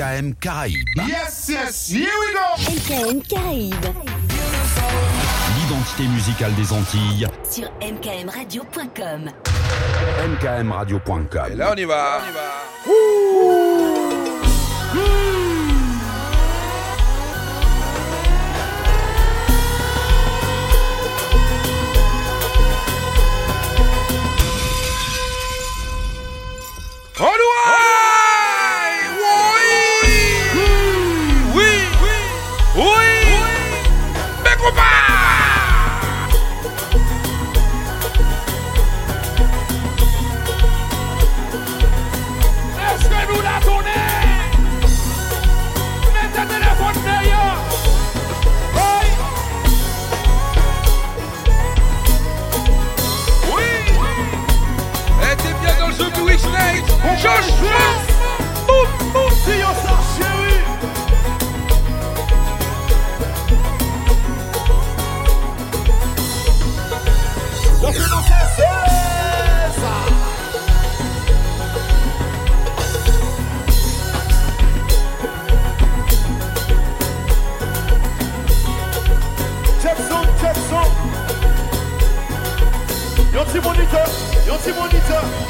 LKM Caraïbes. Yes, yes, here we go LKM Caraïbes. L'identité musicale des Antilles. Sur mkmradio.com. mkmradio.com. Et là, on y va. On y va. petit moniteur, yon petit moniteur.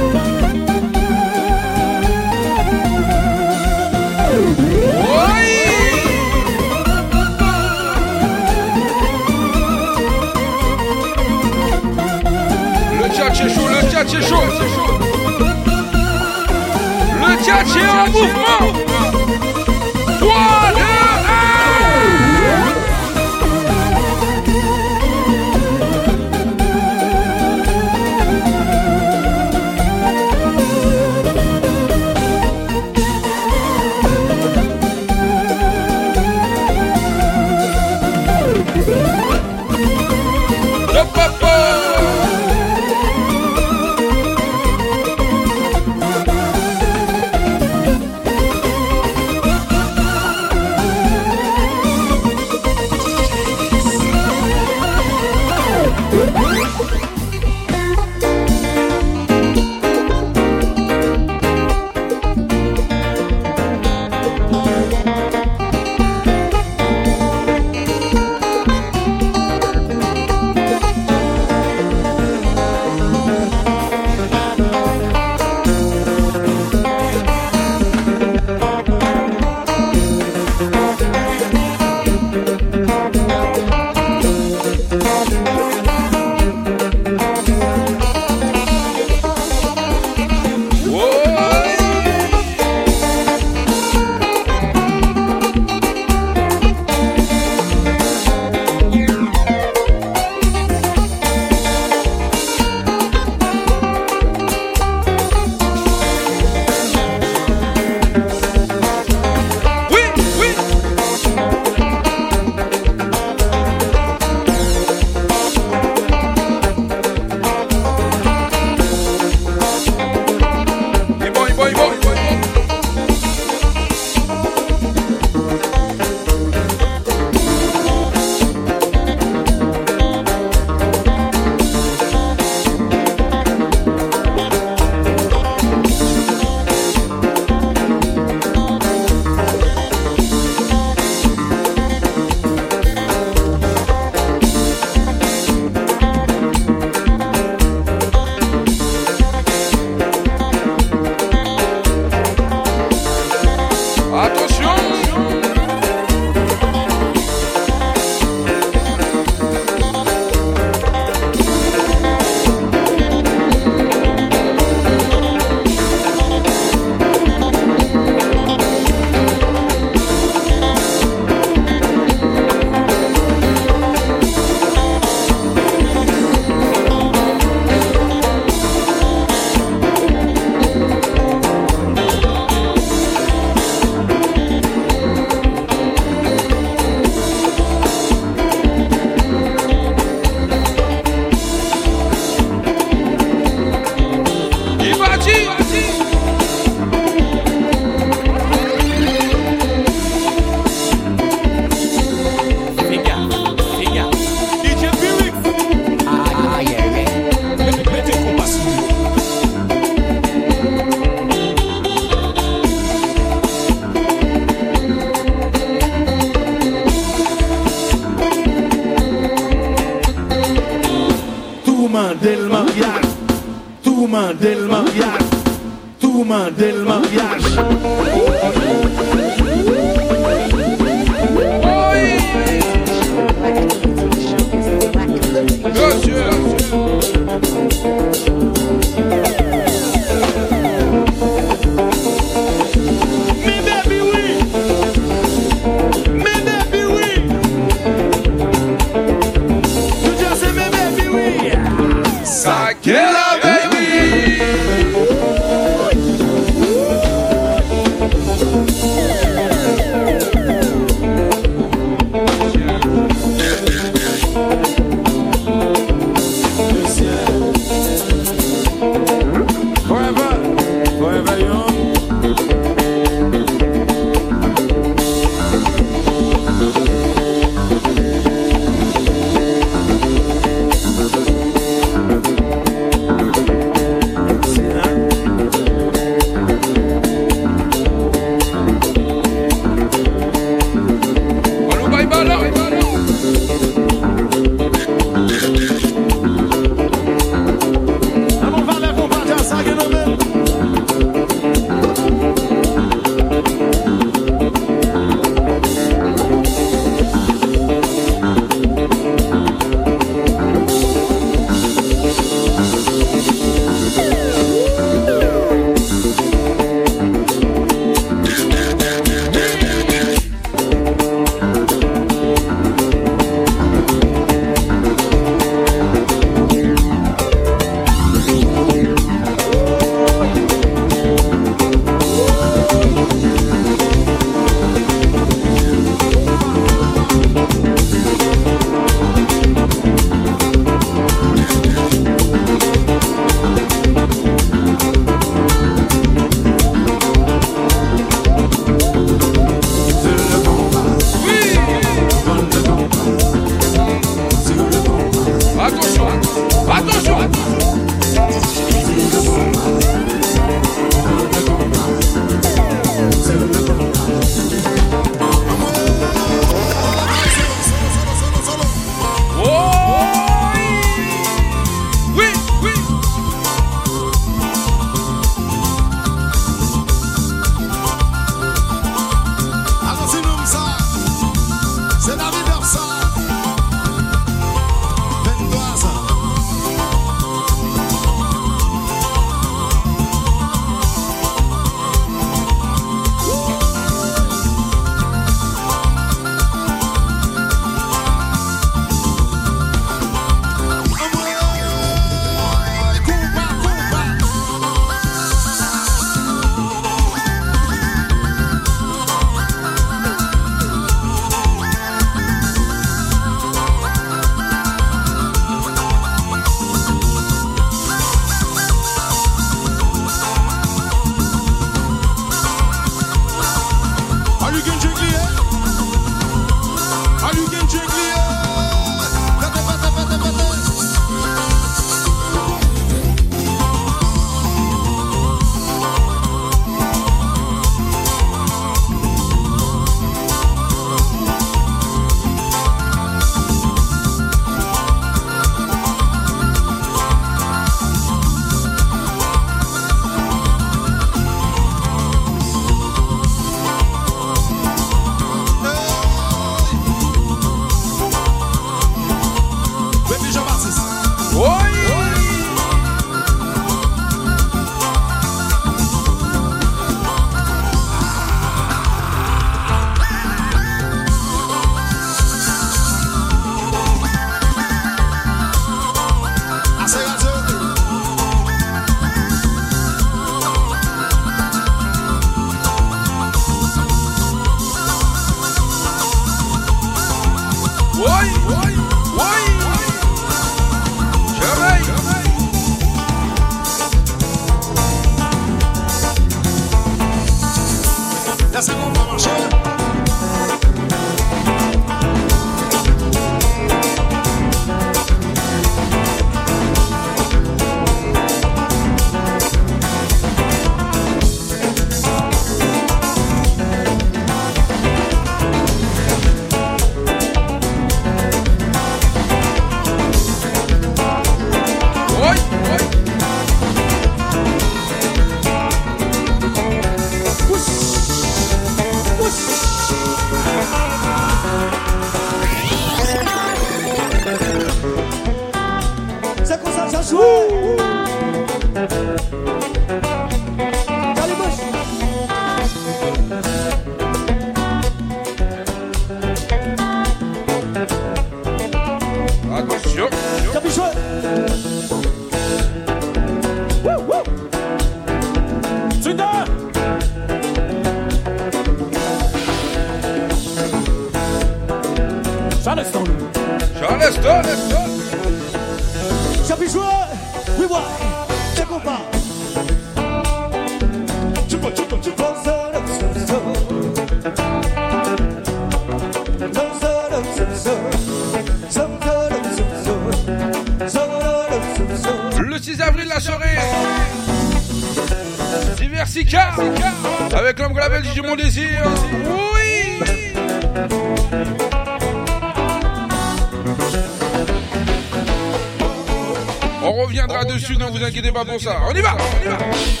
On y va, on y va.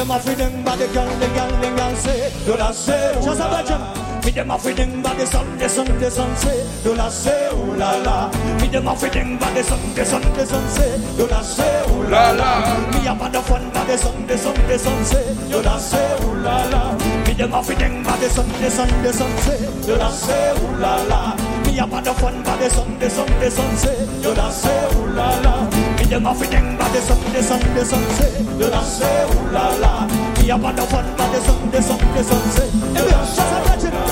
dem a fi dem ba de gal, de gal, de gal se Do la se ou la la Mi dem a fi dem ba de son, de son, de son se Do la se ou la la Mi dem a fi dem ba de son, de son, de son se Do la se ou la la Mi a pa de fon ba de son, de son, de son se Do la se ou la la Mi dem a fi dem ba de son, de son, de son se Do la se ou la la Mi a pa de fon ba de son, de son, de son se Do la se ou la la Denga fi denga desan, desan, desan se. De danse oulala. Ki a pa da fon ka desan, desan, desan se. E be, chasa kache nan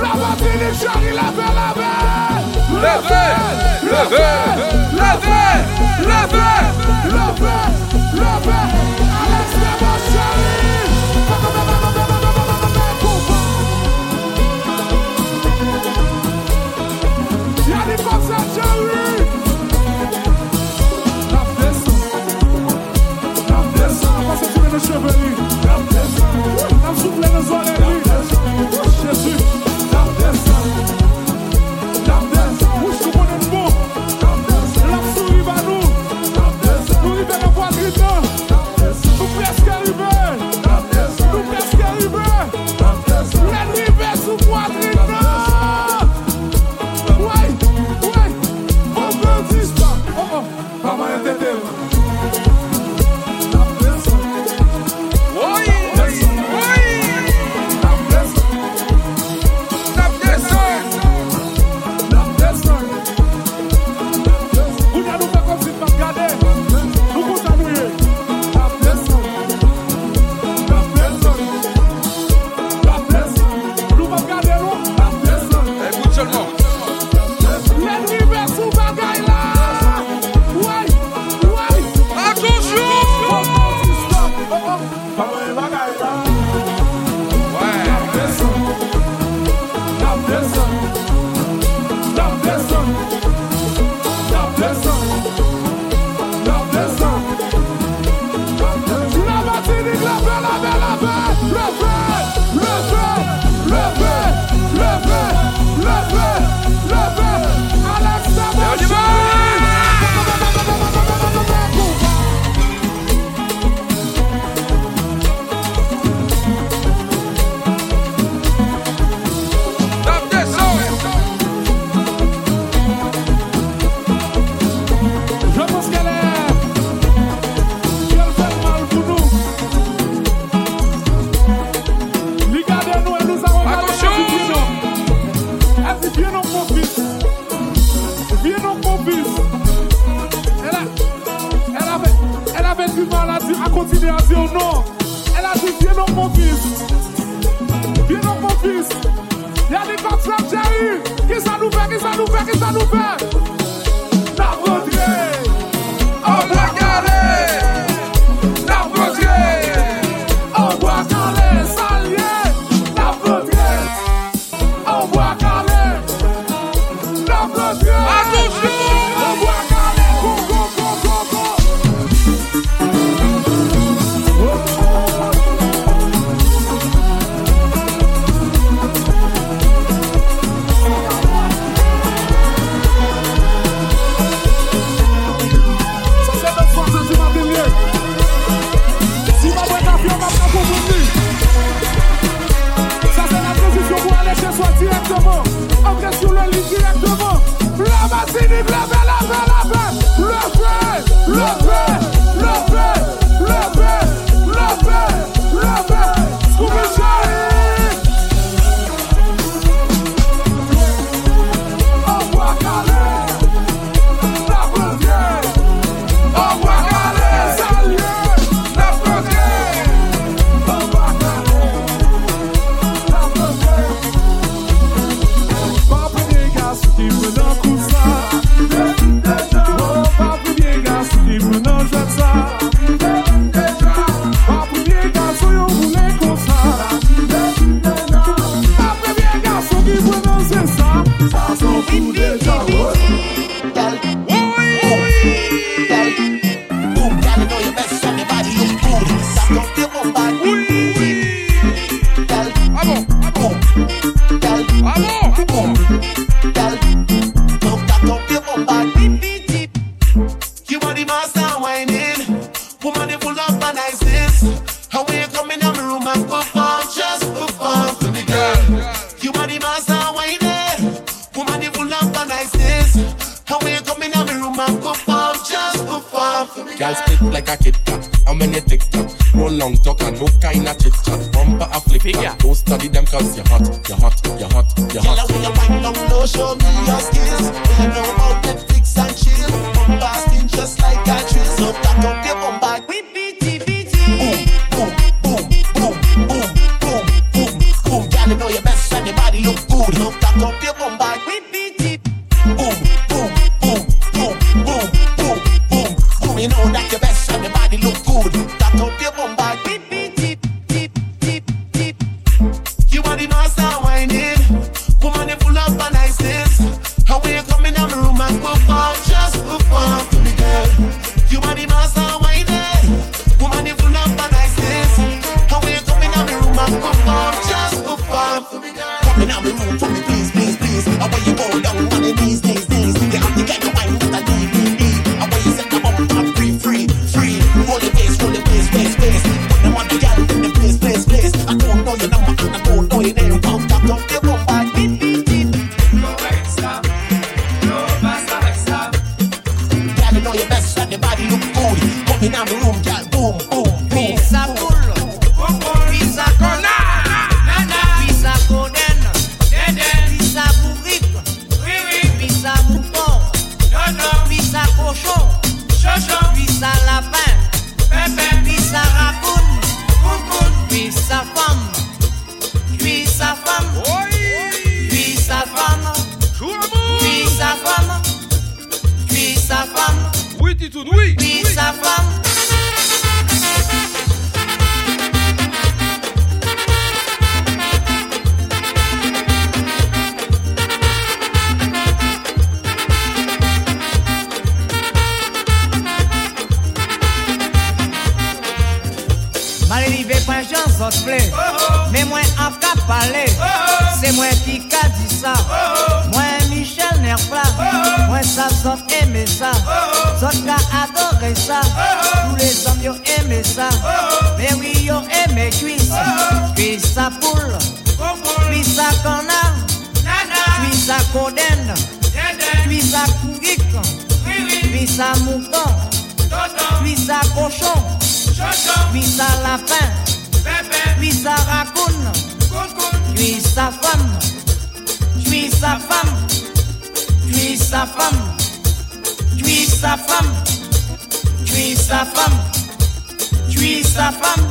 La matinée chérie, levez la main Levez, levez, levez, levez, levez, levez Tui sa femme, tui sa femme, tui sa femme, tui sa femme, tui sa femme.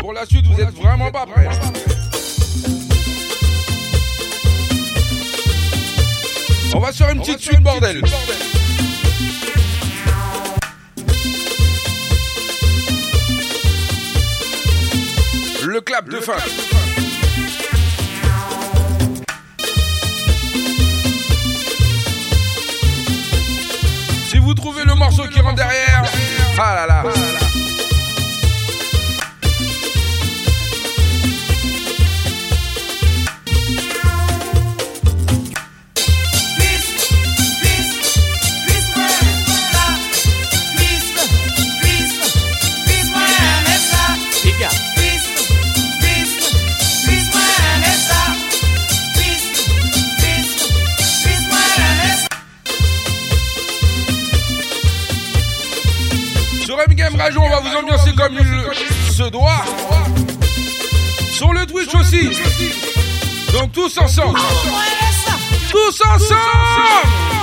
Pour la suite, vous êtes vraiment pas prêts. On va sur une petite suite, bordel. Le clap de fin. Si vous trouvez le morceau qui rentre derrière, ah là là. Donc tous ensemble. Ah tous ensemble.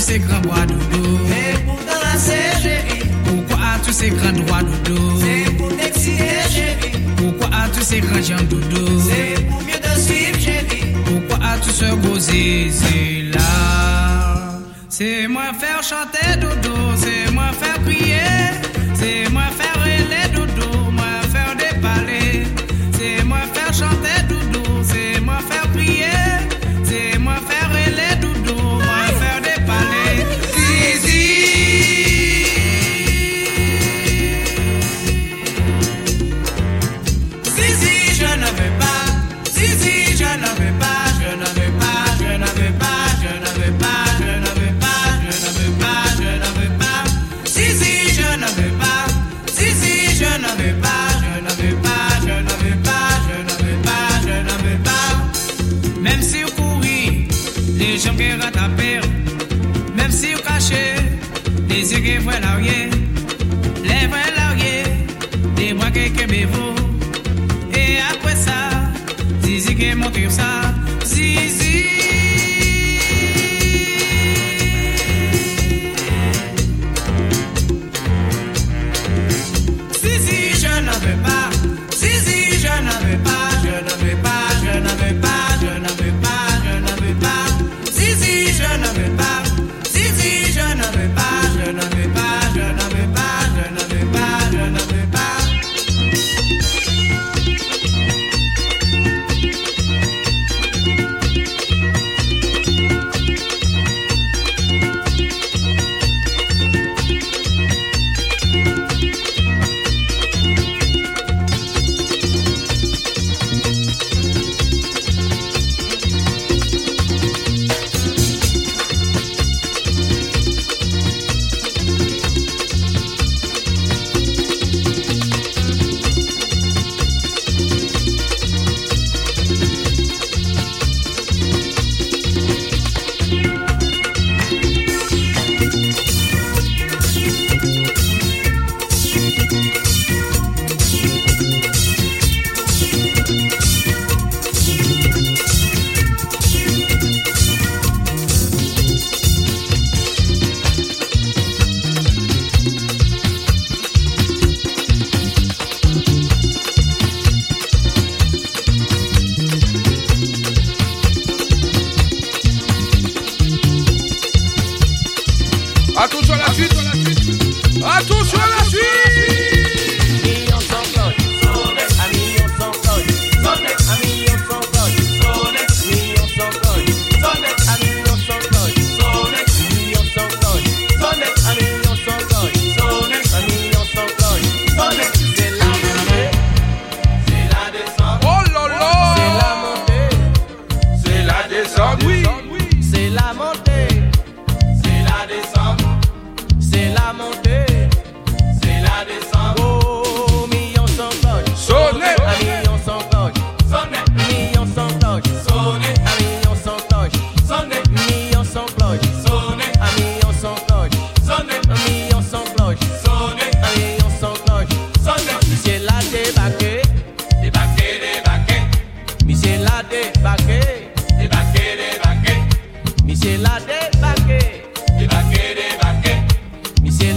tous ces grands bras dodo Pourquoi as-tu ces grands droits dodo C'est pour t'exciter chéri Pourquoi as-tu ces grands gens dodo C'est pour mieux te suivre chéri Pourquoi as-tu ce beau zizi là? C'est moi faire chanter dodo C'est moi faire prier C'est moi faire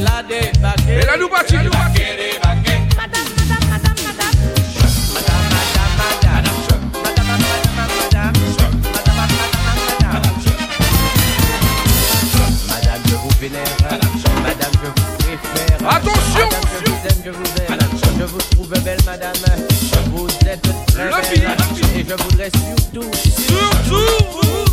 la Madame, madame, madame, madame. Madame, je vous vénère. Madame, je vous préfère. Attention. Je vous aime, je vous trouve belle, madame. Vous êtes très belle. Et je voudrais surtout. Surtout.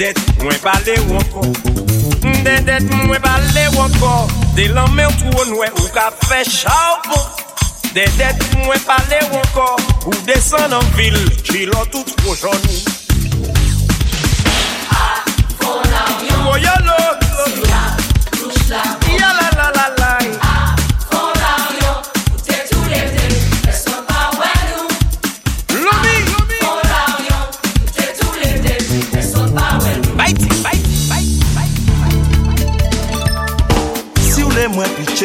det mwen pale wanko De det mwen pale wanko De lan men tou onwe ou ka fe chawbo De det mwen pale wanko Ou desen an vil, chilo tout woshon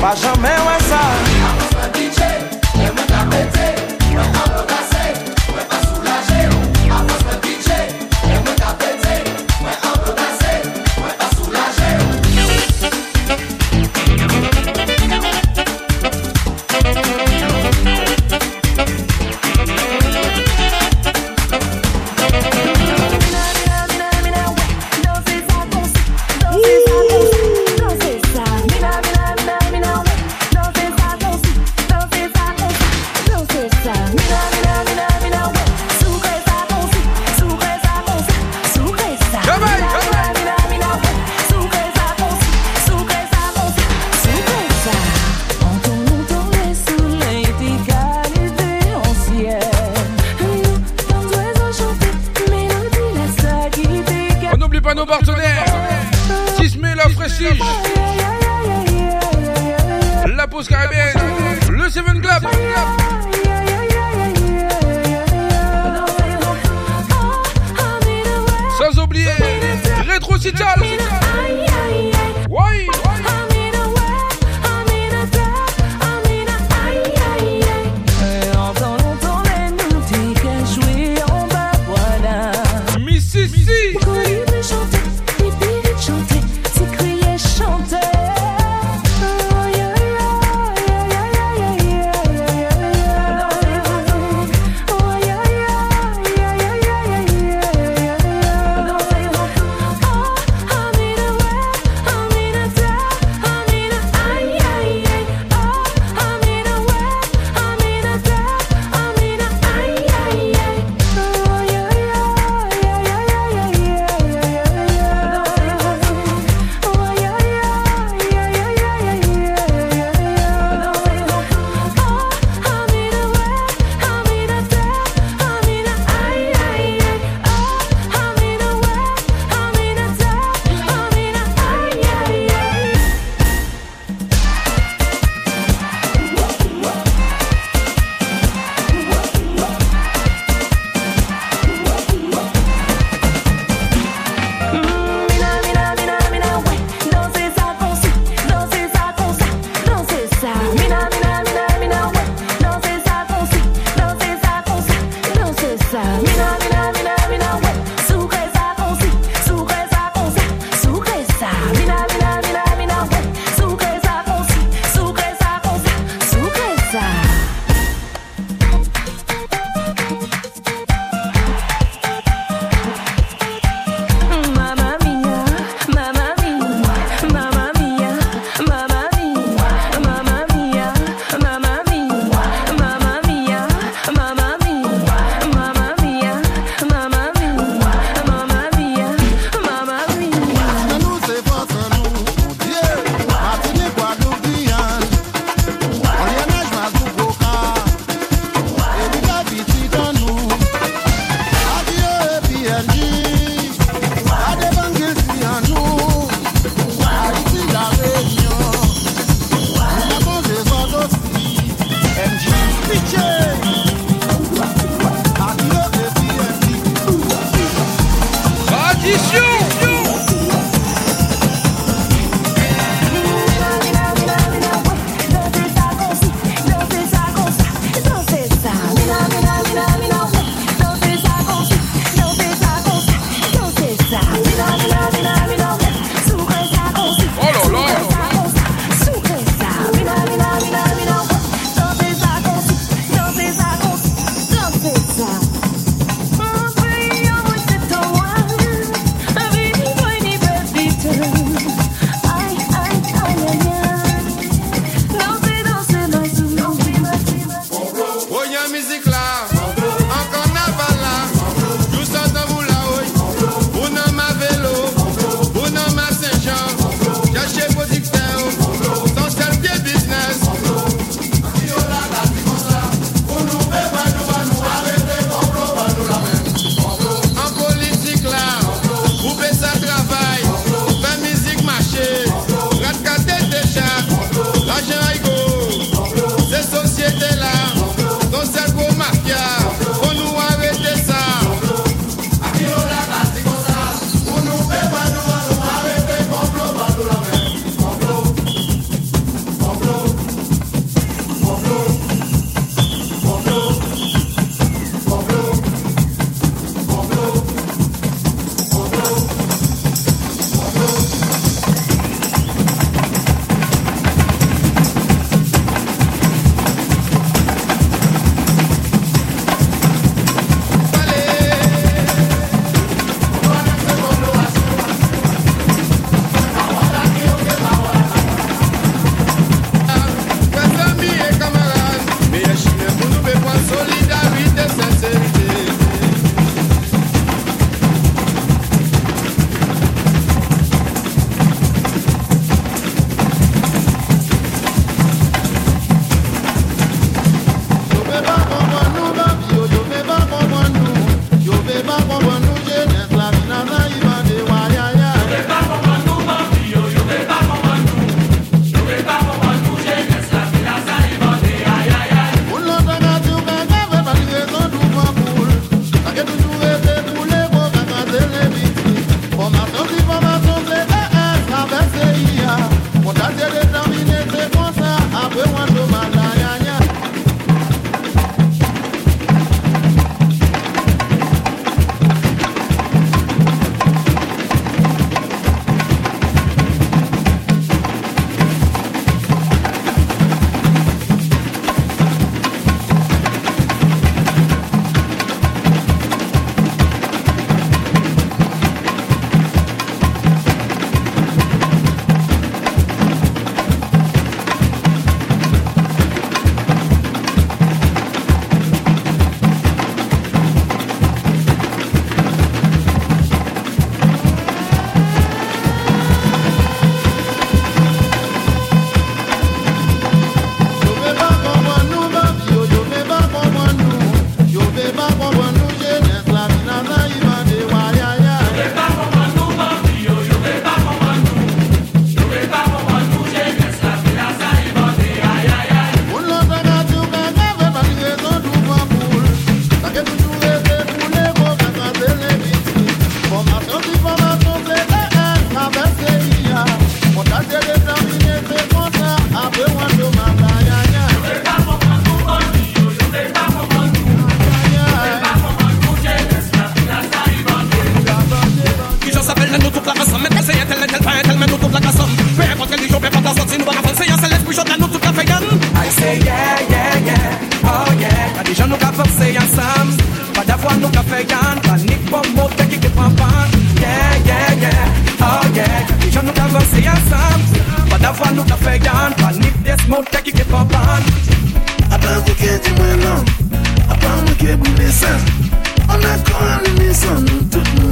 Pajamé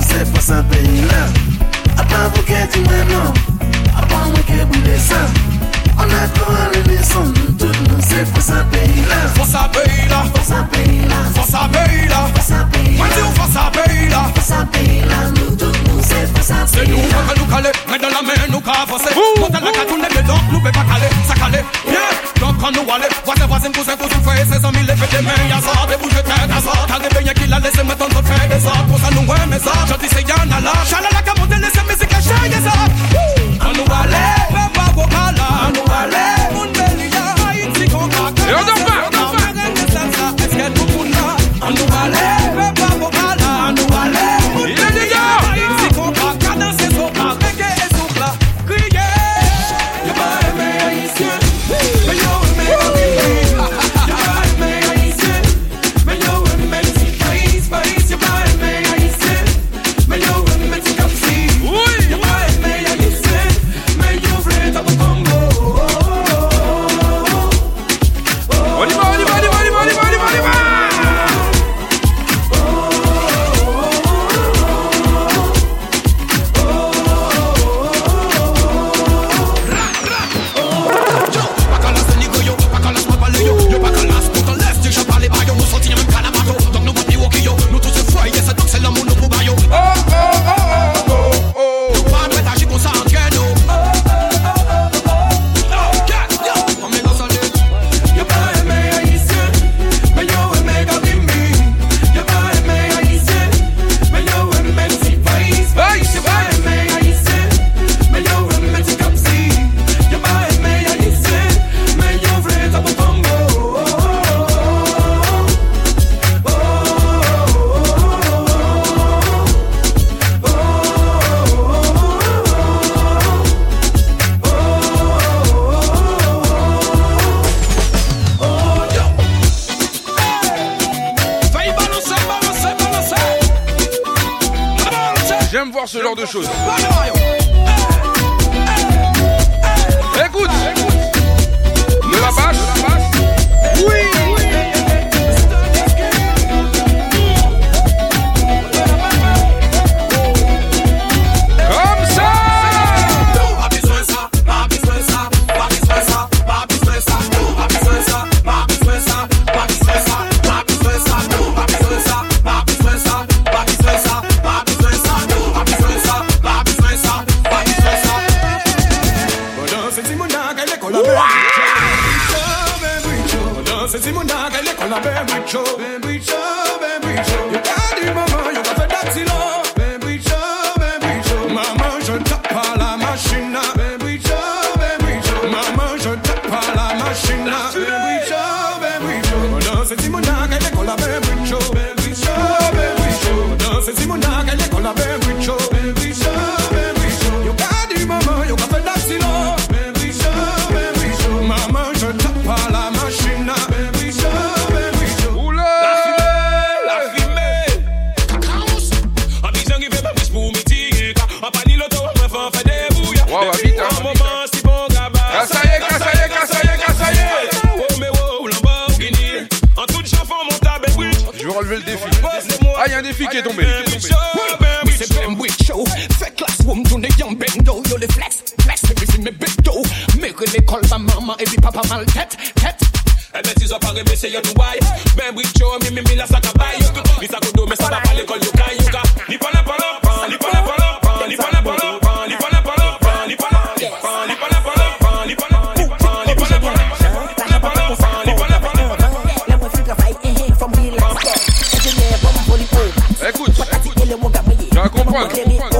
se pasan peyi lan Apan voke di mwen nan Apan weke boule san An akon ale ne son Tout se pasan peyi lan Pasan peyi lan Pasan peyi lan Pasan peyi lan Pasan peyi se pasan peyi lan Se nou kale Mwen dan la men nou ka avase Mwen tan la katoun kale Y'a Y'a l'a bizarre. Gentil, c'est y'en a là. Chalala, baby papa maltet, tet. Helmet is up and me say you know why. Men we show me me me la saka buy. This a go do me sala pale call you kai yuka. Nipana pala, nipana pala, nipana pala, nipana pala, nipana, nipana pala, nipana. Écoute, écoute, je vais comprendre.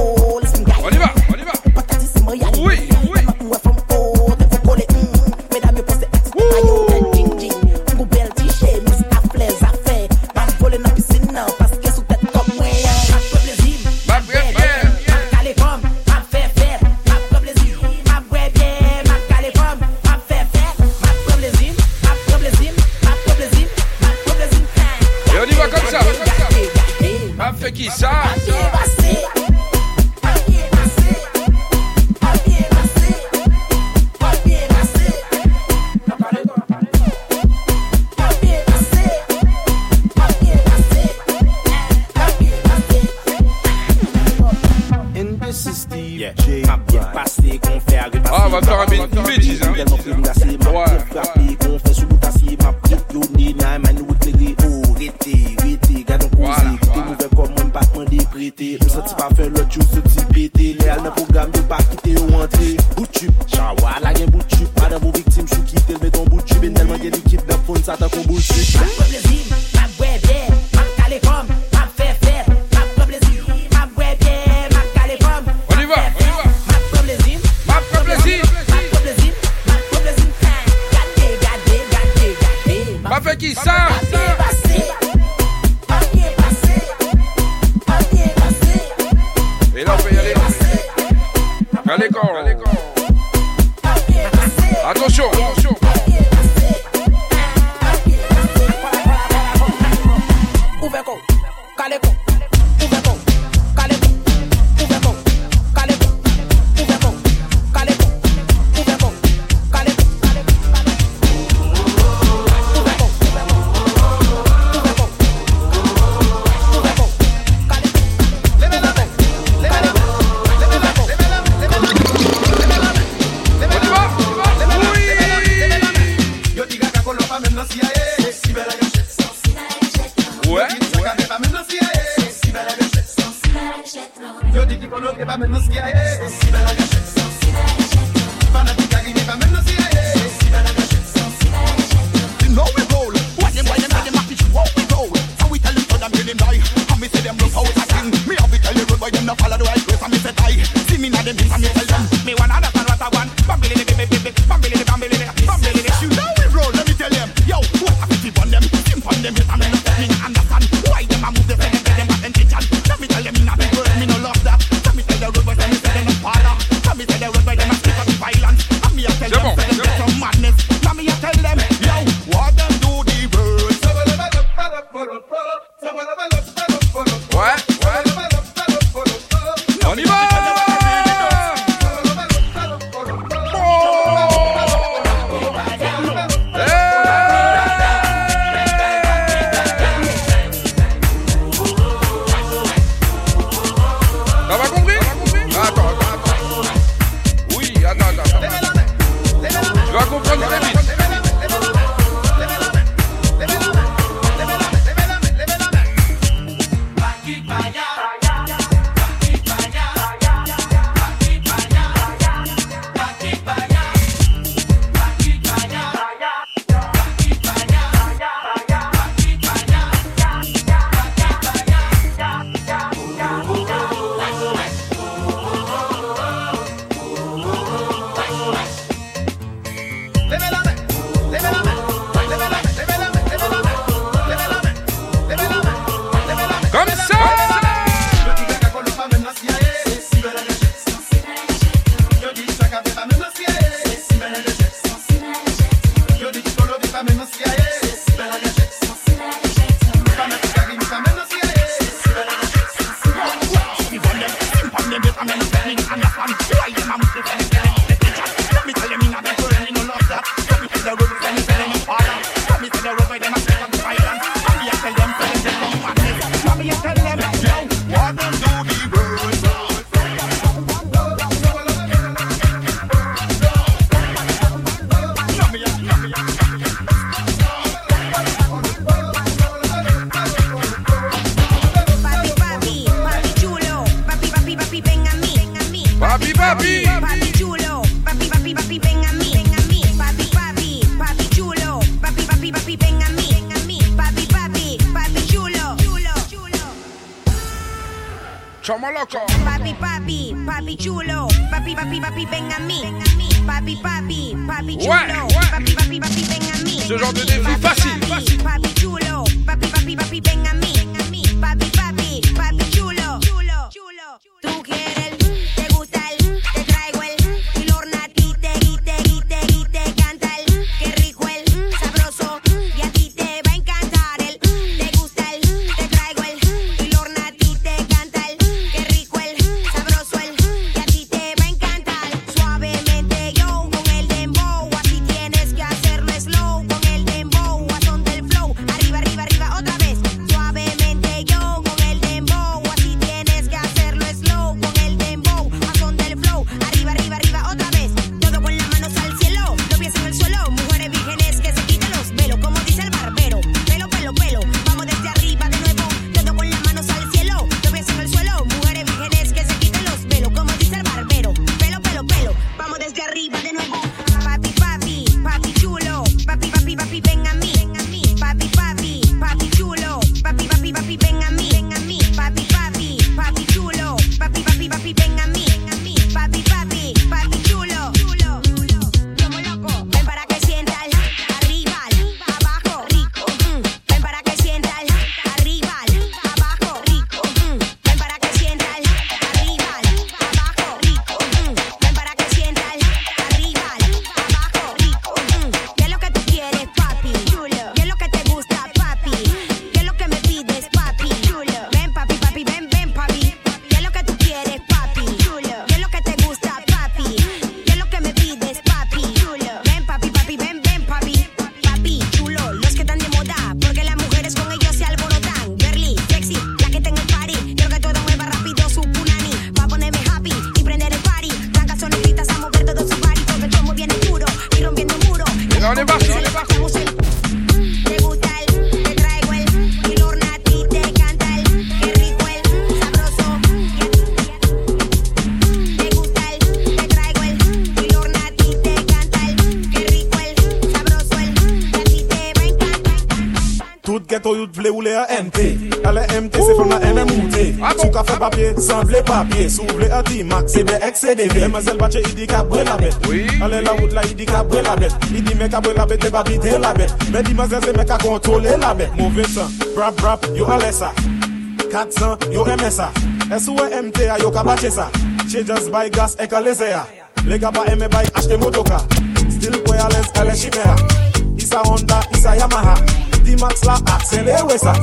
A NT Ale MT se fèm nan MMOT Sou ka fè papye, san vle papye Sou vle a D-Max, se be XCDV bache idi ka bre la bet Ale la la idi ka bre la me ka bre la bet, te ba bide la bet Me di mazel se me ka kontrole la bet Mouve san, brap brap, yo ale sa 400, yo eme sa Esou e MT yo ka bache sa Che just buy gas e ka leze ya Le ga pa eme bay achete motoka Still kwe ales ele shime ya Isa Honda, isa Yamaha di max la akselewe sa.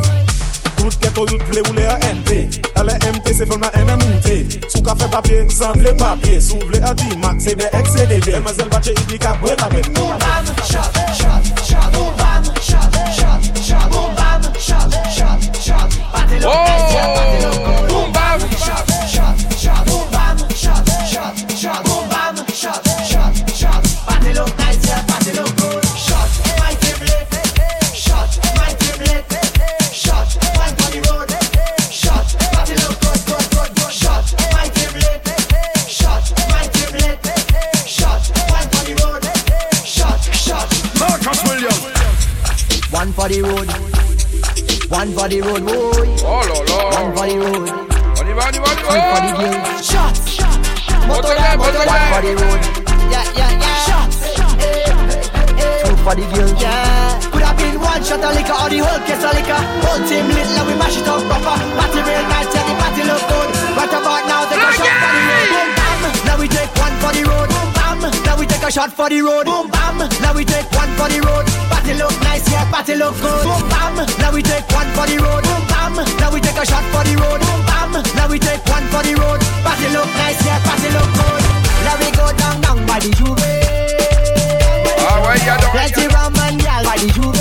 Tout keto yout vle ou le a MT Ale MT se fèm nan MMT Sou ka fè papye, san vle papye. Sou vle a di max, se de ek se de de Mazel bache i di ka bwe tapè Bombam, shot, shot, shot Bombam, shot, shot, shot Bombam, shot, shot, shot Pate lò, pate lò, pate lò Bombam, shot, shot, shot road. One for the road, boy. Oh là là. One for the road. On y va, on y va, on y Two for the va. girl. Shot. Motoyai, motoyai. One for the road. Yeah, yeah, yeah. Shot. Two for the girl. Yeah. Could have been one shot of liquor or the whole case of liquor. Whole team lit, now we mash it up proper. Party real nice, yeah, the party look good. Right about now, take a shot for the road. Boom bam. Now we take one for the road. Boom bam. Now we take a shot for the road. Boom bam. Now we take one for the road. Party look nice, yeah, party look good. Boom bam. Now we take one for the road. Boom bam. Now we take a shot for the road. Boom bam. Now we take one for the road. Party look nice, yeah, party look good. Now we go down, down by the juve. Donc. Plenty rum and gal by the juve.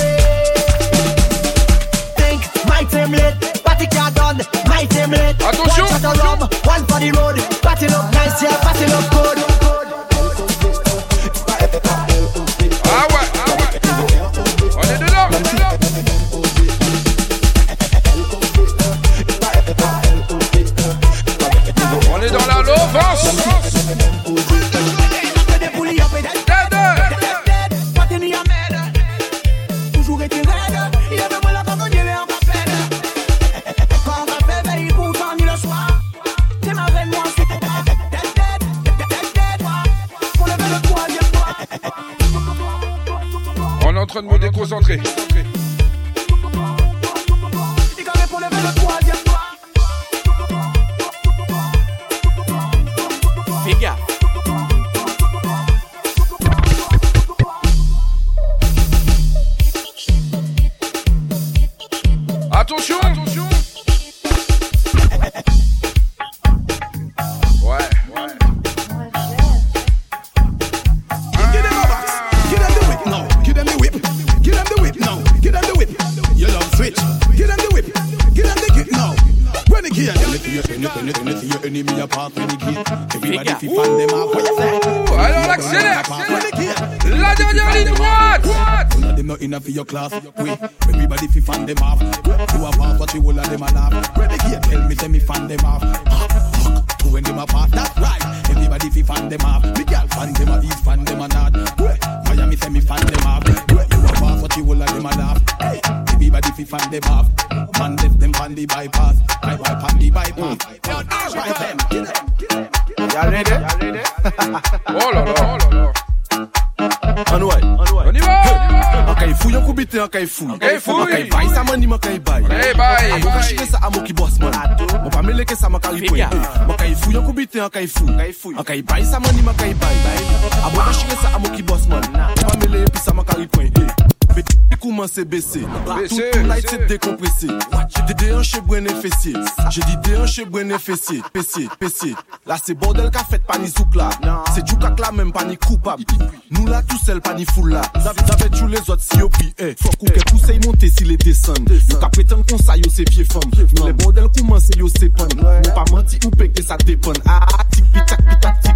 Think my team lit, party car done, my team lit. Attention. One shot of rum, one for the road. Party look nice, yeah, party look Anouay, On y va. Akay fou yon koubite akay fou. Akay fou. Akay bay sa mani makay bay Akay bay. Amo ka chike sa amo ki boss man. Mo pa meleke sa makari Figa. point Makay fou yon koubite akay fou. Akay bay sa mani makay bay Amo ka chike sa amo ki boss man. Mo pa mele epi sa makari point Kouman se bese Tout night se décompressé. J'ai des déhanché brene fessier. J'ai dit déhanché brene fessier. Pessier, pessier Là c'est bordel qu'a fait pas ni zouk là. C'est du cac là même pas ni coupable. Nous là tout seul pas ni foule là. J'avais tous les autres si yo pi eh. Faut qu'on que pousse y monter si les descendent Yo ka prétend qu'on sa yo c'est pied femme. Nous les bordel commence yo c'est pan Nous pas menti ou pété ça dépend Ah tic pitak pitak tic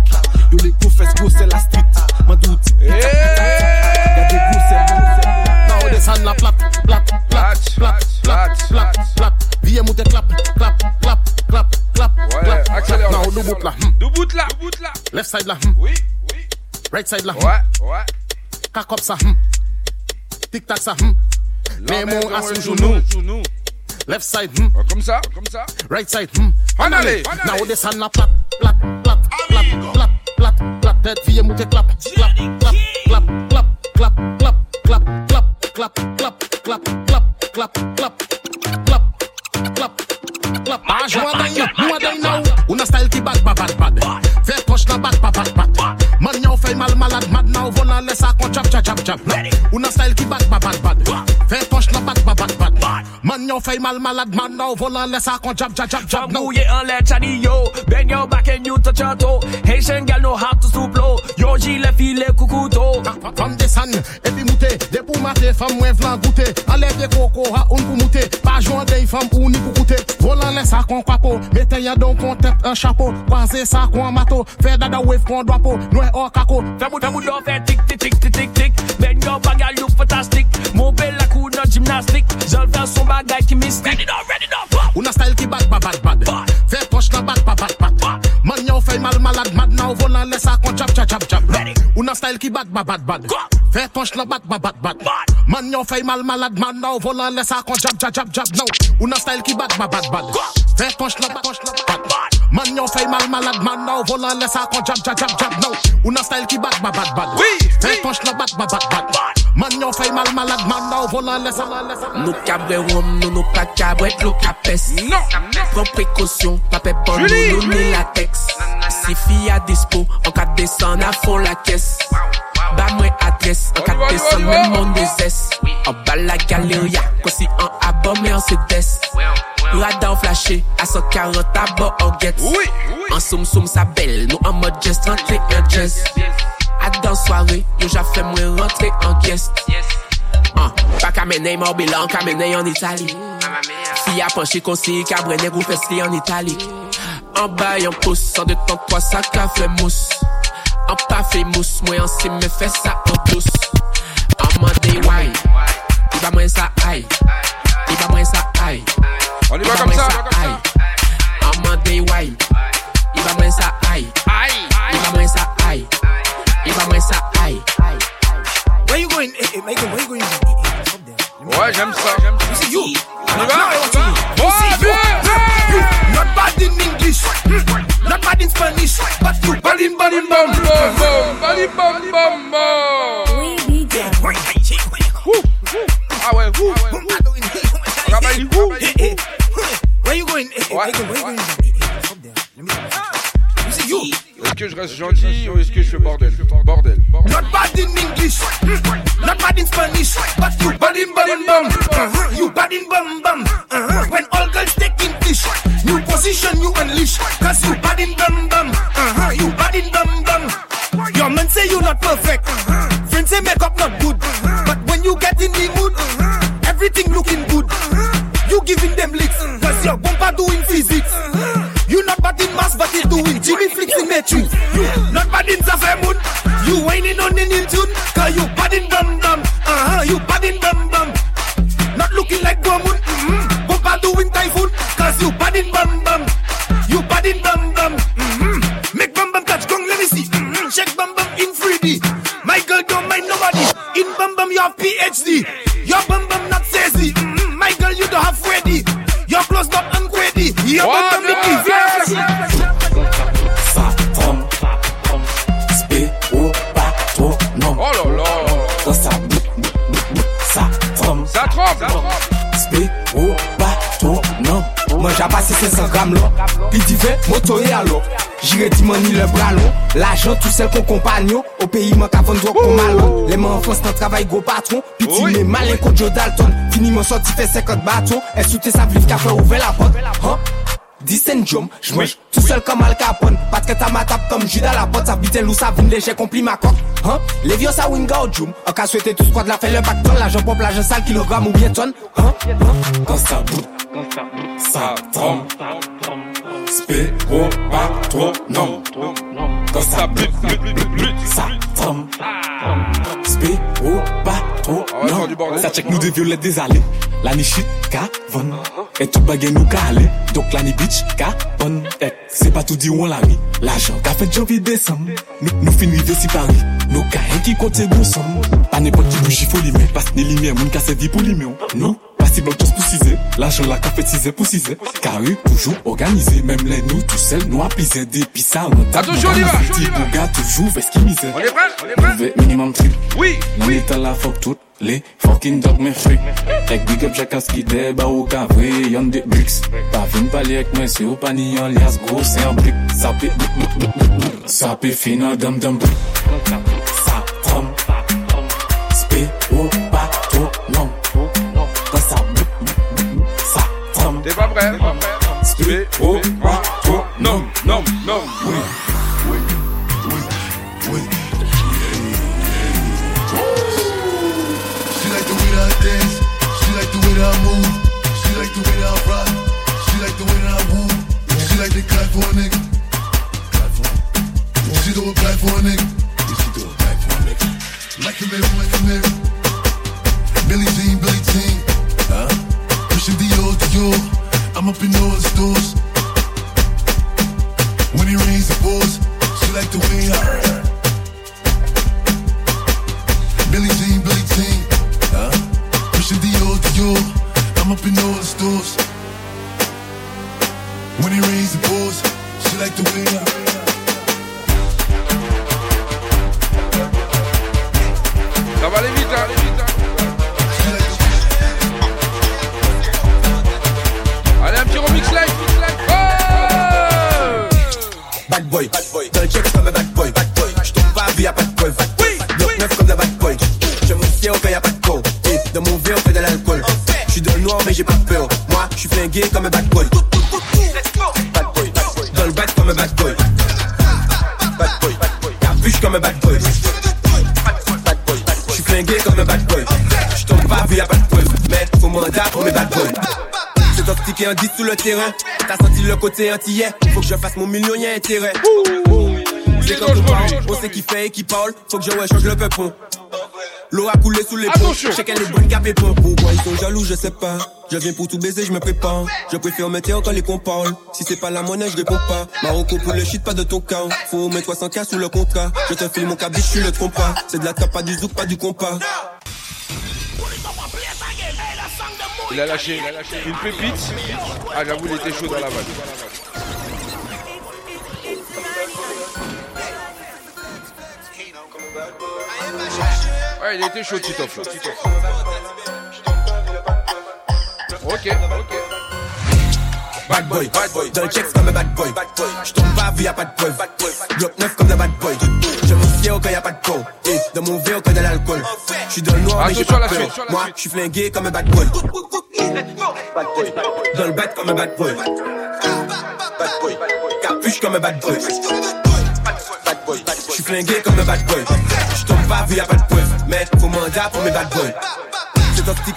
Yo les go fesses go c'est la street. Mandou tic pitak pitak Y'a des go Hou de san la plap, plap, plap, plap, plap, plap, plap Viye moute clap, clap, clap. klap, klap, klap Nan ou do bout la, do bout la, left side la, right side la Kak op sa, tik tak sa, men moun asim jounou Left side, comme ça, comme ça. Right side, hmm. Finally, Now this hand la plap, plap, plap, plap, plap, plap, plap. Tête vie moute clap, clap, clap, clap, clap, clap clap, clap, clap, clap, clap, clap, clap, clap. Clap. Mwen den nou, a den nou Ou nan style ki bad, bad, bad, bad. Fè poch nan bad, bad, bad, bad. Man nou fè mal malad, mad nou vona lesa kon chap, chap, chap, chap Ou nan style ki bad, bad, bad, bad. Fè poch nan bad, bad, bad Man, yon fait mal, malade, mad now, volant, laisse ça qu'on chap, chap, chap, chap. No. Uh, Mouillé en lait, chadi yo. Bend your back and you touch your toe. Haitian gal know how to stoop low. Yo gilet filet coucouto. Femme descend, et puis mouté, des pour mater, femme moins vlan goûter. Enlève des coco, ha, on pour mouter. Pas joint des femmes ou ni pour goûter. Volant, laisse ça qu'on quapo. Mettez y'a donc qu'on tête un chapeau. Croisez ça qu'on mato. Fait dada wave qu'on doit po. Noé hors caco. Fais bout, fais bout d'or, fais tic, tic, tic, tic, tic. Bend your back, gal look fantastic. Mon bel gymnastik Jol fel son bagay ki mistik Ready now, ready now, pop Ou nan style ki bad, bad, bad, bad Fè poch nan bad, bad, bad, bad Man yon fè mal malad, mad Nan ou volan lesa kon chap, chap, chap, chap Ready Ou nan style ki bad, bad, bad, bad Fè poch nan bad, bad, bad, bad Man yon fè mal malad, man Nan ou volan lesa kon chap, chap, chap, chap Ou nan style ki bad, bad, bad, bad Fè poch nan bad, bad, bad Man yo fey mal malad man nou Volan lesa kon jab jab jab jab nou Ou style ki bat ba bat bat oui, Fey tonch la bat ba bat bat Man yo fey mal malad man nou Volan lesa Nou kabre wom nou nou pa kabre Lo kapes no. Pren prekosyon pape pon nou nou ni latex Si fi a dispo an ka desan a fon la kes Wow. Ba mwen adres, an kate san men moun deses An ba la galeria, kon si an abon men an se des Rada an flashe, a 140 abon an get An soum soum sa bel, nou an mod jes 31 jes A dan soare, yo ja fe mwen rentre an guest. An, pa kamene mor bilan, kamene an itali Fi apanche konsi, kabrene gou fesli an itali An bay an pos, an de tan kwa sa ka fe mous An pa fe mous, mwen an se fe sa an tous An mande why, i ba mwen sa ay. I ba mwen sa ay, i ba mwen sa ay. An mande why, i ba mwen sa ay. I ba mwen sa ay, i ba mwen sa ay. Where you going? Hey, hey, Michael, where you going? Hey, hey, hey, hey, hey, hey, hey, hey, in Spanish, but you balim balim bam bam bam balim bam bam bam. Where you going? Where you going? Where you going? Que je reste gentil ou est-ce que je fais bordel Bordel. Not bad in English, not bad in Spanish, but you bad in bad in bam. Uh-huh. You bad in bam bam. Uh-huh. When all girls taking fish, new position you unleash, cause you bad in bam bam. Uh-huh. You bad in bam bam. Your men say you not perfect, friends say makeup not good, but when you get in the mood, everything looking good. You giving them licks, cause your bumper doing physics. In mass, but you doing Jimmy flicks in Matrix. You not bad in Zafemun. You whining on the new tune, cause you bad in dum dum. Uh huh, you bad in dum dum. Not looking like Gomun. Mm-hmm. Bumper doing typhoon, cause you bad in bum bum. You bad in bum bum. Mm-hmm. Make bum bum touch gong, let me see. Mm-hmm. Check bum bum in 3D. My girl don't mind nobody. In bum bum you have PhD. Your bum bum not sassy. Mm-hmm. My girl you don't have ready. Your clothes not unqueady. Your bum bum Manja pase 500 gram lo Pi di ve, moto e alo Jire di le bralo L'ajan tou sel kon kompanyo O peyi man ka vandwa kon malon Le man an fons nan travay go patron. Pi ti me malen kon Joe Dalton. Fini man soti fe 50 baton E soute sa vliv ka fe ouve la pot Han? Hein? Disen jom, jmej, tout seul comme Al Capone. Paske ta ma tap comme Judas la botte Sa biten lou sa vin leje kompli ma kok hein? Les vieux sa win ga ou djoum An ka souete tout squad la fe le back ton La jen pop la jen sal kilogram ou bien ton Dans sa bout, sa trom Spéro patronum Dans sa bout, sa trom bordel. Ça check nous des violettes des allées. La ni shit, ka, von. Et tout bagay nous ka aller. Donc la ni bitch, ka, bon. Eh, c'est pas tout dit on l'a mis. L'argent, qu'a fait janvier décembre. Nous, nous fin rive si Paris. Nous ka qui compte gros somme. Pas n'importe qui bouge, il faut limer. Passe ni lumière, moun ka servi pour limer. Non. Pas si blanc tous pour ciser. L'argent la ka fait ciser pour ciser. Carré, toujours organisé. Même les nous, tout seuls, nous appiser des pissa. Attention, on y va. Petit bouga, toujours vesquimiser. On est prêt On est prêt Levé minimum tri. Oui, On est à la fuck toutes les fucking dog me free. Like big up chacun qui dé, bah au cavri, y'en des bricks. Pas vin parler avec moi, c'est au panier en lias, gros, c'est un brick. Ça peut, ça peut finir dum dum trompe. T'es pas prêt Spé au bateau, non, non, non. She like the way that I dance. She like the way that I move. She like the way that I rock. She like the way that I move. She like to clap for a nigga. Clap for him. She do a clap for a nigga. She do a clap for a nigga. Like a mirror, like a mirror. Billie Jean, Billie Jean. Huh? Pushing Dior, Dior. I'm up in the stores. When it rains, it pours. She like the way I. Billie Jean, Billie Jean. Huh? Pushing Dior, Dior. I'm up in the stores. When it rains, it pours. She like the way I. Ça va aller vite, hein. Boy, bad boy. Dans le check comme un bad boy, bad boy. Je tombe pas vu, y'a pas de preuve. Bloc neuf comme le bad boy. Je me fier au cas, y'a pas de co. Et dans mon verre, on fait de l'alcool. Je suis dans le noir, mais j'ai pas peur. Moi, je suis flingué comme un bad boy. Bad boy, C'est toxique et un 10 sous le terrain. T'as senti le côté antillais. Faut que je fasse mon million, y'a intérêt. C'est comme tout parle, on sait qui fait et qui parle. Faut que je ouais, change le peupon. L'eau a coulé sous les ponts. Chacun les bonnes capes et. Pourquoi ils sont jaloux, je sais pas. Je viens pour tout baiser, je me prépare. Je préfère me taire quand les cons parlent. Si c'est pas la monnaie, je réponds pas. Marocco pour le shit, pas de ton cas. Faut mettre 300k sous le contrat. Je te file mon cabis, je suis le trompa. C'est de la trappe, pas du zouk, pas du compas. Il a lâché une pépite. Ah, j'avoue, il était chaud dans la vanne. Ouais, il était chaud, Titoff. Ok, ok. Bad boy, bad boy. Dans le checks comme un bad boy. Je tombe pas vu, y'a pas de preuve. Bloc neuf comme le bad boy. Je me fier au cas, y'a pas de. Et dans mon verre, quand de l'alcool. Je suis dans le noir, mais j'ai pas peur. Moi, je suis flingué comme un bad boy. Bad boy. Dans le bad comme un bad boy. Bad boy. Capuche comme un bad boy. Bad boy. Je suis flingué comme un bad boy. Je tombe pas vu, y'a pas de preuve. Mais faut mandat pour mes bad boys.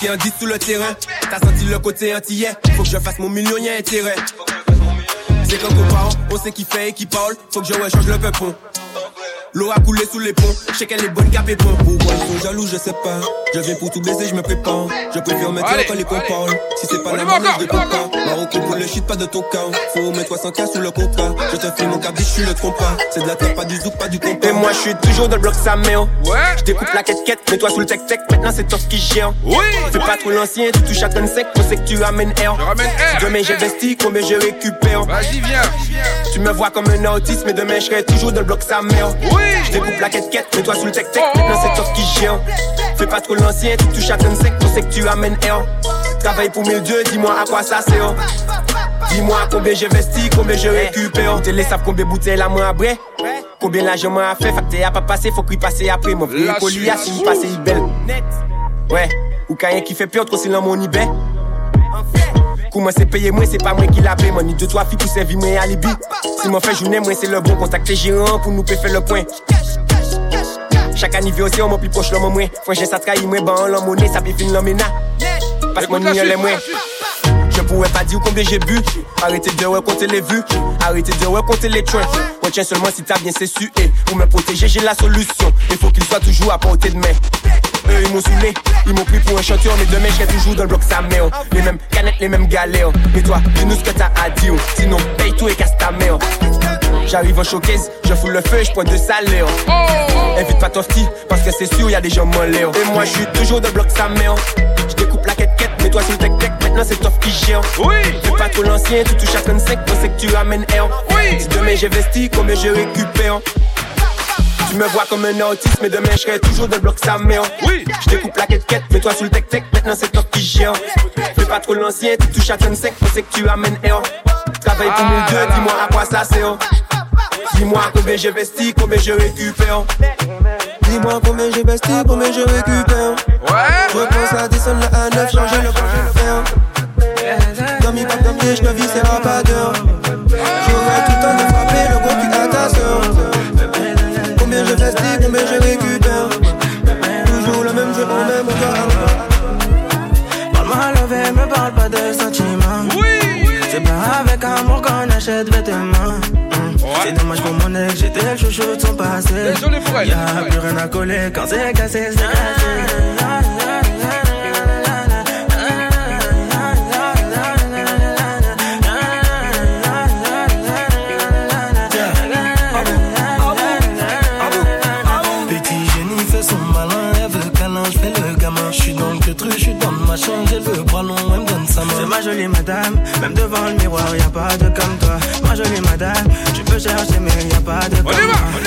Et un 10 sous le terrain. T'as senti le côté antillais. Faut que je fasse mon million, y'a intérêt. C'est comme vos parents, on sait qui fait et qui parle. Faut que je ouais, change le peupon. L'eau a coulé sous les ponts, je sais qu'elle est bonne cap et bon. Pourquoi ils sont jaloux, je sais pas. Je viens pour tout baiser, je me prépare. Je préfère mettre Allez, quand les cons parlent. Si c'est pas la encore, je réponds pas. Marocco pour le shit, pas de ton cas. Faut mettre 300k sous le contrat. Je te file mon cabis, je suis le trompa. C'est de la trappe, pas du zouk, pas du compas. Et moi, je suis toujours dans le bloc sa mère. Ouais. Je découpe la quête-quête, mets-toi sous le tech-tech. Maintenant, c'est toi qui gère. Oui. Fais pas trop l'ancien, tu touches à tonne sec. On sait que tu ramènes air. Je ramène air. Demain, j'investis, combien je récupère? Vas-y, viens. Tu me vois comme un autiste, mais demain je serai toujours dans le bloc sa mère. Oui. Je découpe la quête-quête, mets-toi sous le tech-tech. Maintenant c'est toi qui gère. Fais pas trop l'ancien, tu touches à ton sec, on sait que tu amènes air. Travaille pour 1002, dis-moi à quoi ça sert. Dis-moi combien j'investis, combien je récupère. T'es les combien bouteilles la main à bray. Combien l'argent m'a fait, fait que t'es à pas passé, faut qu'il passe après. Mon La colis, à si passe, il belle. Ouais, ou rien qui fait peur, trop c'est mon eBay. Comment c'est payé moi, c'est pas moi qui l'a payé. Moi, ni deux, trois filles pour servir moi alibi. Si m'en fait journée, moi, c'est le bon contacter gérant pour nous faire le point. Chaque anniversaire, on m'a plus proche l'homme moins. Frère, ça trahit moi, ban l'homme monnaie, ça peut finir l'homme. Parce que mon les moins. Pourrais pas dire combien j'ai bu. Arrêtez de raconter les vues. Arrêtez de raconter les trains. Retiens seulement si t'as bien c'est su. Et pour me protéger, j'ai la solution. Il faut qu'il soit toujours à portée de main. Eux ils m'ont saoulé, ils m'ont pris pour un chanteur, mais demain je toujours dans le bloc sa mère. Les mêmes canettes, les mêmes galères. Mais toi, dis-nous ce que t'as à dire. Sinon, paye tout et casse ta mère. J'arrive en showcase, je fous le feu et je pointe de salaire. Invite pas petit, parce que c'est sûr, y a des gens mollets. Et moi, je suis toujours dans le bloc sa mère. Je découpe la quête quête, mets-toi sur le tech tech, maintenant c'est tough qui gère. Oui, fais pas trop l'ancien, tu touches à 5, on sait que tu ramènes air. Oui, si demain j'investis, combien je récupère? Tu me vois comme un autiste, mais demain je serai toujours le bloc sa mère. Oui, je découpe la quête quête, mets-toi sur le tech tech, maintenant c'est toi qui gère. Fais pas trop l'ancien, tu touches à 5, on sait que tu ramènes air. Travaille pour nous deux, dis-moi à quoi ça sert. Dis-moi combien j'investis, combien je récupère. Dis-moi combien j'investis, combien je récupère. Ouais. Je pense à descendre là à 9, changer le faire. Dans mes papes, dans mes je ne vis, c'est pas d'heure. J'aurais tout le temps de frapper le gros cul à ta soeur. Combien j'investis, combien je récupère. Toujours le même jeu, on même encore. Parle-moi levé, me parle pas de sentiments. Oui. C'est pas avec amour qu'on achète vêtements. C'est dommage pour mon ex, j'étais le chouchou de son passé. Y'a plus rien à coller quand c'est cassé, c'est cassé. C'est ma jolie madame, même devant le miroir, y a pas de comme toi. Ma jolie madame, tu peux chercher, mais y a pas de comme toi.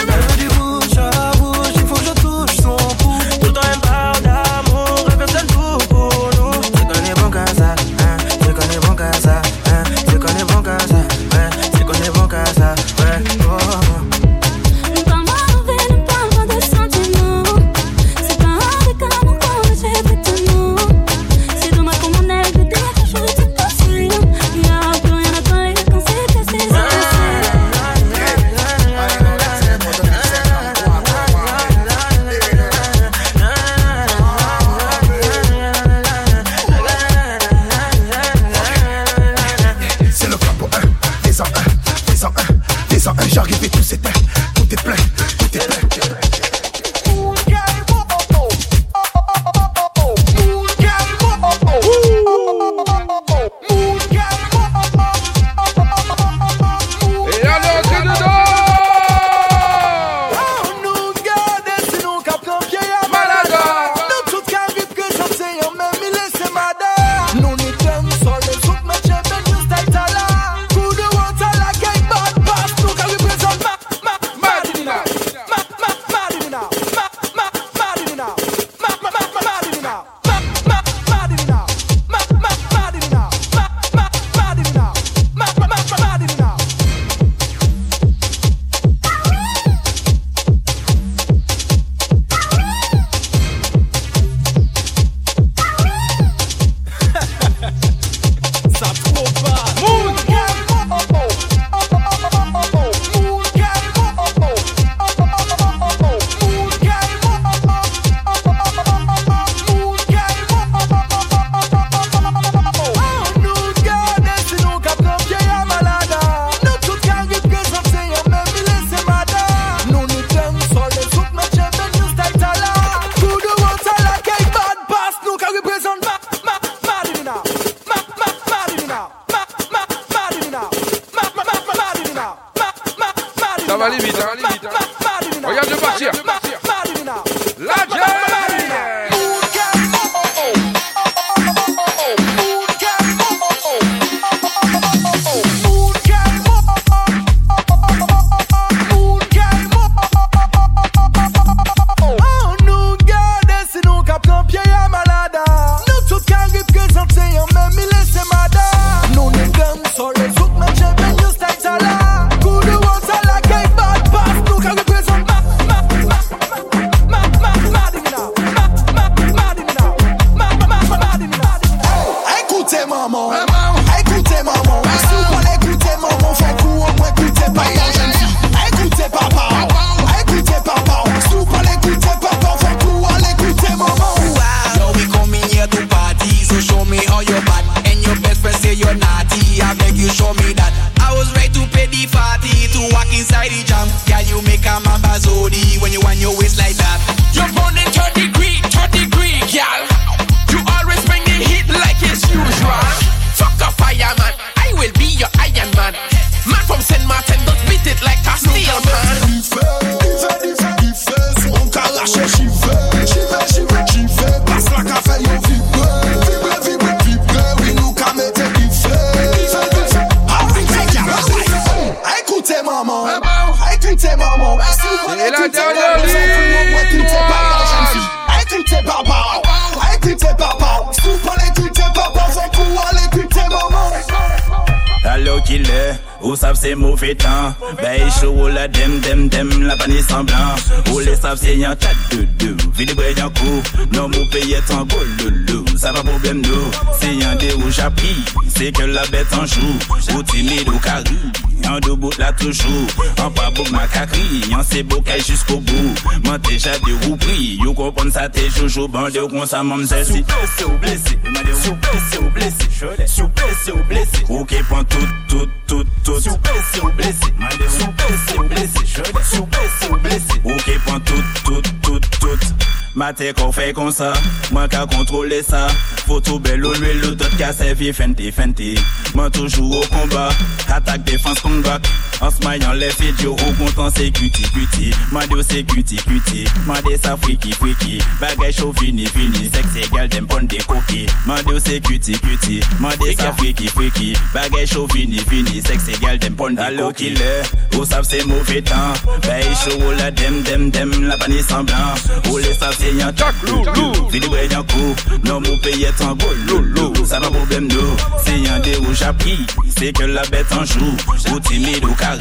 Mauvais temps. Ben, chaud, la dem, dem, dem, la panne semblant. Ou les savent c'est y'en chat de deux. Vide d'un coup, non, mon pays est en gros, loulou. Ça va problème nous, c'est y'en des rouges à. C'est que la bête en joue, ou timide ou carré. En deux bouts là toujours, en pas beau ma cacri, en c'est beau jusqu'au bout. Moi déjà de roupri, you comprends ça t'es jojo, bande ou qu'on ça m'en si. blessé ou blessé, sous blessé ou blessé, sous blessé ou blessé. Ok, prends tout, tout, tout, tout. Soupé ou blessé, mandez soupé ou blessé, je dis ou blessé. Ok, tout, tout, tout, tout. Ma tête qu'on fait comme ça, moi qu'à contrôler ça. Faut tout belle ou l'autre qu'à servir, fenté, fenté. Moi toujours au combat, attaque, défense, combat. En les filles, au content, c'est cuti, cuti. Moi de c'est cuti, cuti. Moi de ça friki, friki. Bagay fini, fini. Dem bon des coquilles. Moi de c'est cuti, cuti. Moi de ça friki, friki. Bagay fini, fini pon ou savent c'est mauvais temps? Bay chaud la dem dem dem, la semblant. Ou les savent c'est y'en. Vidi bray d'un coup, non mon pays est en gros loulou. Ça va problème nous, c'est y'en pris. C'est que la bête en joue, ou timide ou carré.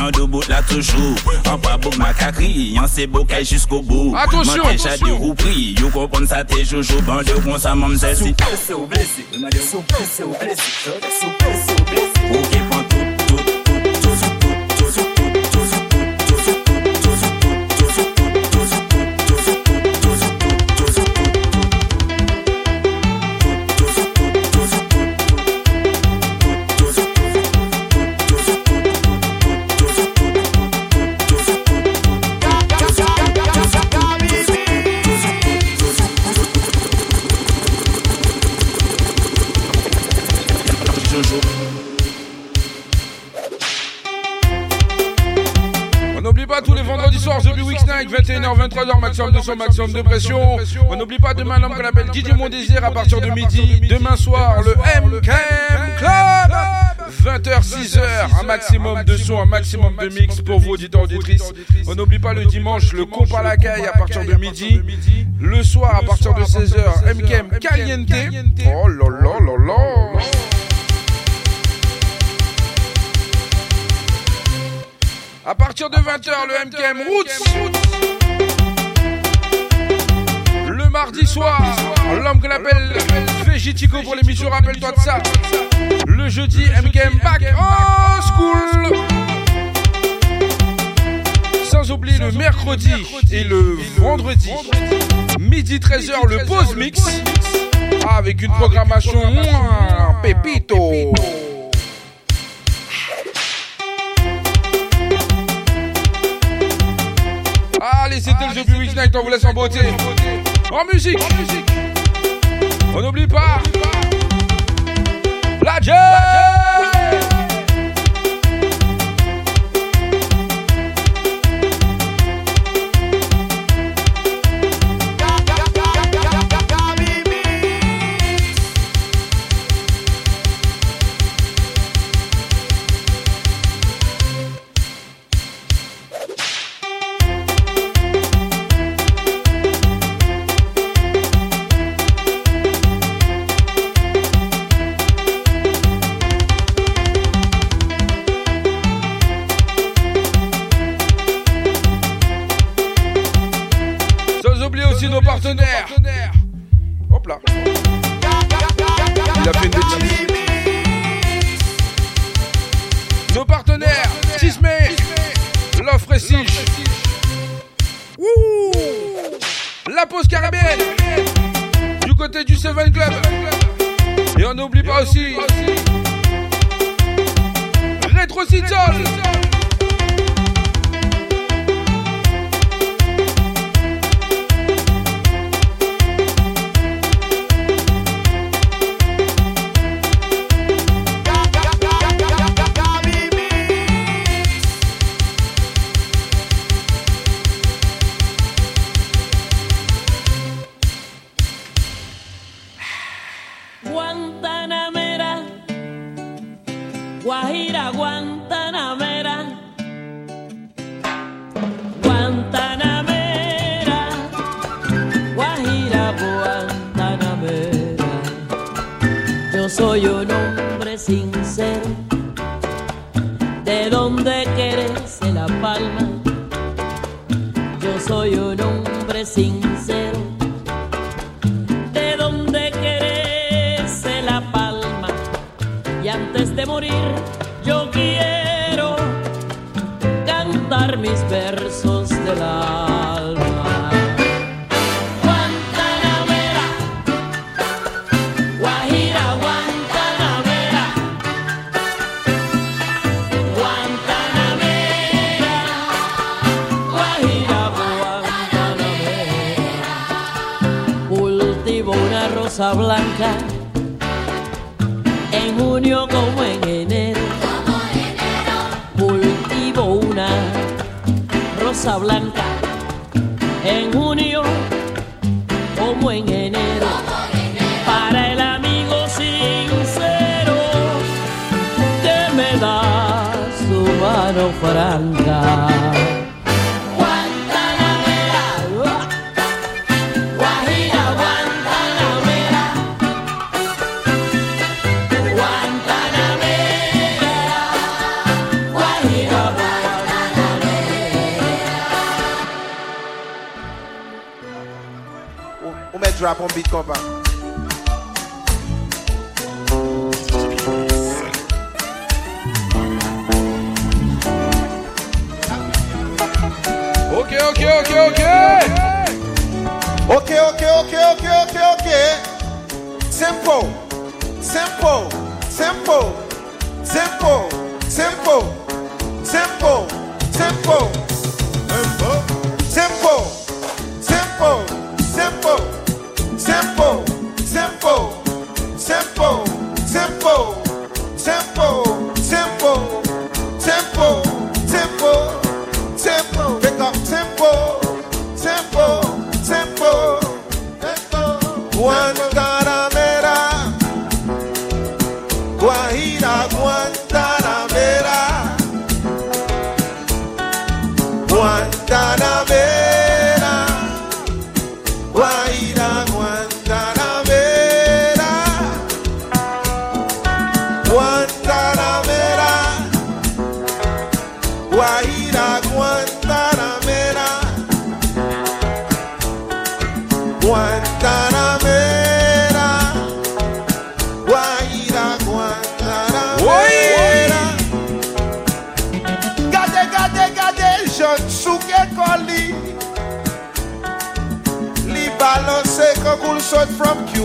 En deux bouts là toujours, en pas beau ma cacri. En c'est beau qu'elle jusqu'au bout. Attention, attention. du roupri, you comprends ça t'es jojo, bande ou qu'on ça m'en si. Blessé ou blessé, ou blessé, ou blessé. Ok, soirs The Week Night, 21h, 23h, maximum de son, maximum de pression. On n'oublie pas demain l'homme qu'on appelle DJ Mon Désir à partir de midi. Demain soir, le MKM Club. 20h, 6h, un maximum de son, un maximum de mix pour vos auditeurs auditrices. On n'oublie pas le dimanche, le comp à la caille à partir de midi. Le soir, à partir de 16h, MKM Caliente. Oh là là là là. À partir de 20h, le MKM Roots. Le mardi soir, l'homme qu'on appelle Végitico pour l'émission, rappelle-toi de ça. Le jeudi, MKM Back en School. Sans oublier le mercredi et le vendredi, midi 13h, le pause mix. Avec une programmation pépito. C'était le The Week Night, on vous laisse en beauté. En musique. On n'oublie pas.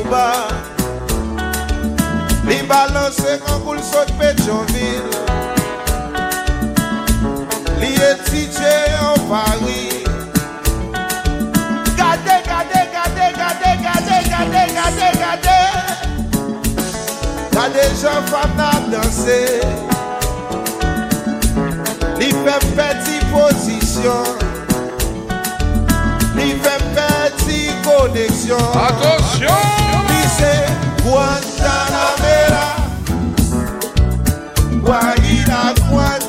Liba Liba lanse kankoul sot Petronville Li etidje an Paris. Gade, gade, gade, gade, gade, gade, gade, gade. Gade jan fap nan danse Li fe peti posisyon Li fe peti koneksyon Atensyon dice Guantanamera, Guajira, Guantanamera.